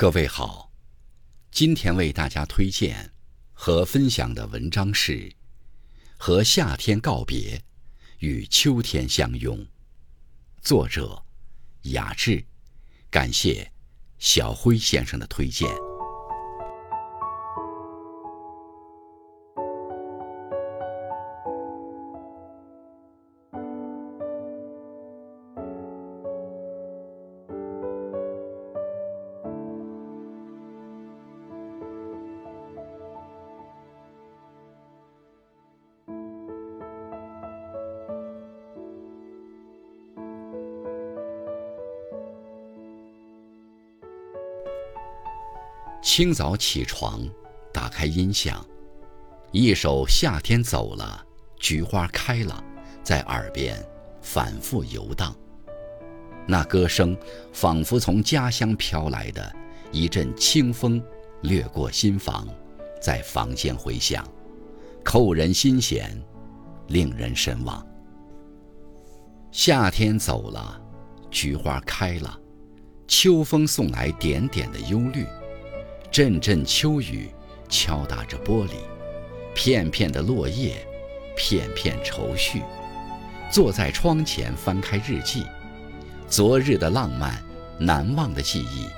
各位好，今天为大家推荐和分享的文章是《和夏天告别，与秋天相拥》，作者雅致，感谢小辉先生的推荐。清早起床，打开音响，一首《夏天走了，菊花开了》在耳边反复游荡。那歌声仿佛从家乡飘来的一阵清风，掠过心房，在房间回响，扣人心弦，令人神往。夏天走了，菊花开了，秋风送来点点的忧虑。阵阵秋雨敲打着玻璃，片片的落叶，片片愁绪。坐在窗前翻开日记，昨日的浪漫，难忘的记忆，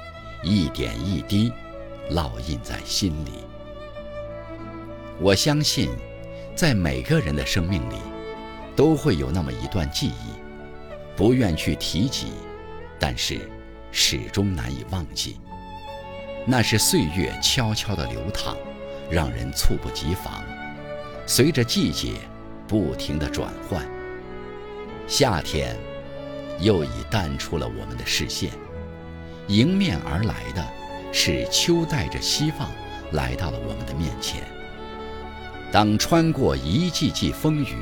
一点一滴烙印在心里。我相信，在每个人的生命里，都会有那么一段记忆，不愿去提及，但是始终难以忘记。那是岁月悄悄的流淌，让人猝不及防。随着季节不停的转换，夏天又已淡出了我们的视线。迎面而来的，是秋带着希望来到了我们的面前。当穿过一季季风雨，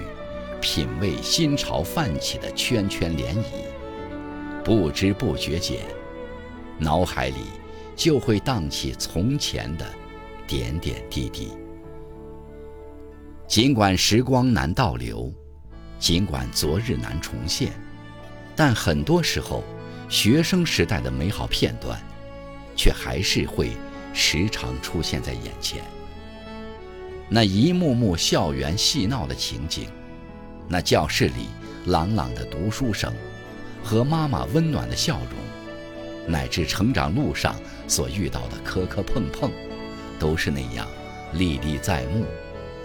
品味心潮泛起的圈圈涟漪，不知不觉间，脑海里。就会荡起从前的点点滴滴。尽管时光难倒流，尽管昨日难重现，但很多时候，学生时代的美好片段，却还是会时常出现在眼前。那一幕幕校园嬉闹的情景，那教室里朗朗的读书声，和妈妈温暖的笑容。乃至成长路上所遇到的磕磕碰碰，都是那样历历在目，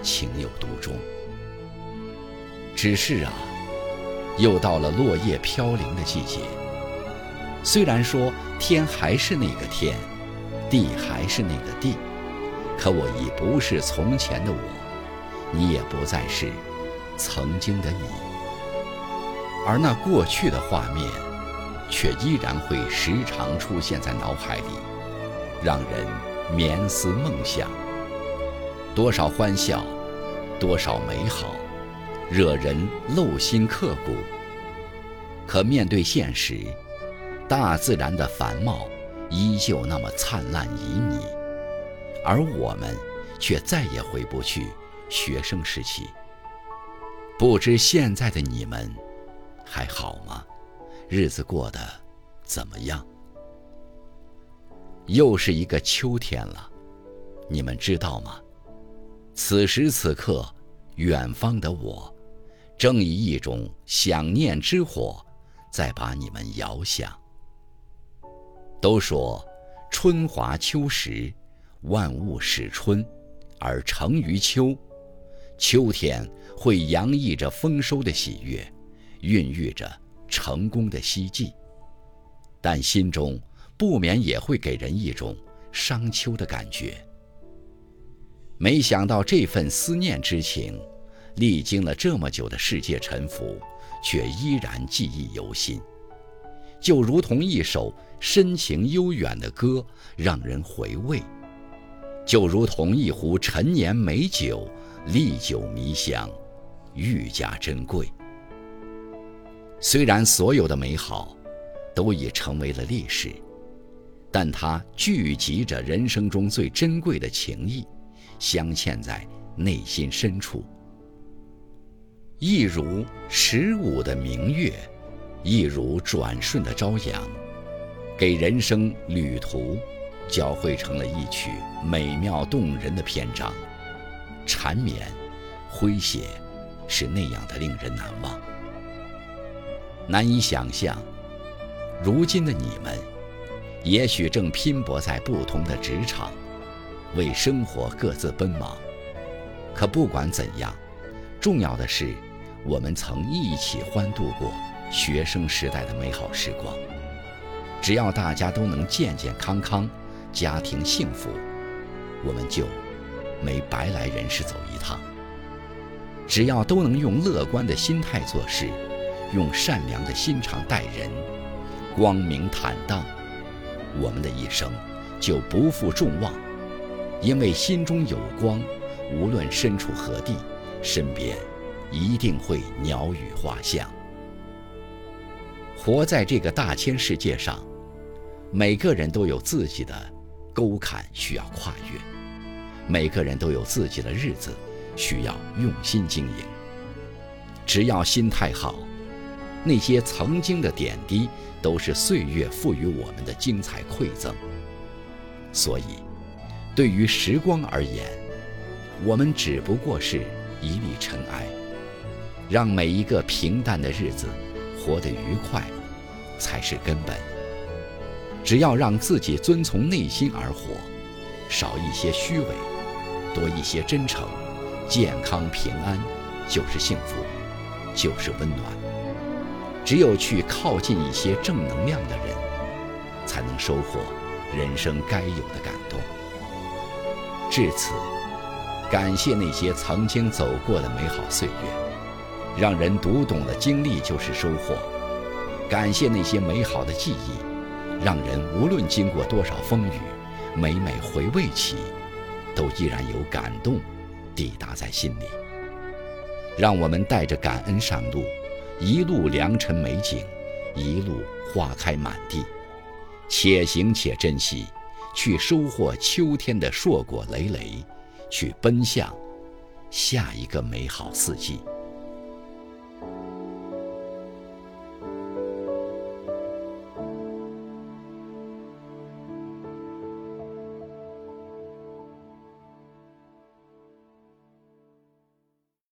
情有独钟。只是啊，又到了落叶飘零的季节。虽然说天还是那个天，地还是那个地，可我已不是从前的我，你也不再是曾经的你，而那过去的画面。却依然会时常出现在脑海里，让人眠思梦想。多少欢笑，多少美好，惹人露心刻骨。可面对现实，大自然的繁茂依旧那么灿烂旖旎，而我们却再也回不去学生时期。不知现在的你们还好吗？日子过得怎么样？又是一个秋天了，你们知道吗？此时此刻，远方的我，正以一种想念之火，在把你们遥想。都说春华秋实，万物始春，而成于秋。秋天会洋溢着丰收的喜悦，孕育着。成功的希冀，但心中不免也会给人一种伤秋的感觉。没想到这份思念之情，历经了这么久的世界沉浮，却依然记忆犹新，就如同一首深情悠远的歌，让人回味；就如同一壶陈年美酒，历久弥香，愈加珍贵。虽然所有的美好都已成为了历史，但它聚集着人生中最珍贵的情谊，镶嵌在内心深处。一如十五的明月，一如转瞬的朝阳，给人生旅途交汇成了一曲美妙动人的篇章，缠绵、诙谐，是那样的令人难忘。难以想象，如今的你们，也许正拼搏在不同的职场，为生活各自奔忙。可不管怎样，重要的是，我们曾一起欢度过学生时代的美好时光。只要大家都能健健康康，家庭幸福，我们就没白来人世走一趟。只要都能用乐观的心态做事，用善良的心肠待人，光明坦荡，我们的一生就不负众望。因为心中有光，无论身处何地，身边一定会鸟语花香。活在这个大千世界上。每个人都有自己的沟坎需要跨越，每个人都有自己的日子需要用心经营。只要心态好，那些曾经的点滴都是岁月赋予我们的精彩馈赠。所以，对于时光而言，我们只不过是一粒尘埃。让每一个平淡的日子活得愉快，才是根本。只要让自己遵从内心而活，少一些虚伪，多一些真诚，健康平安就是幸福，就是温暖。只有去靠近一些正能量的人，才能收获人生该有的感动。至此，感谢那些曾经走过的美好岁月，让人读懂了经历就是收获。感谢那些美好的记忆。让人无论经过多少风雨，每每回味起，都依然有感动抵达在心里。让我们带着感恩上路，一路良辰美景，一路花开满地，且行且珍惜，去收获秋天的硕果累累，去奔向下一个美好四季。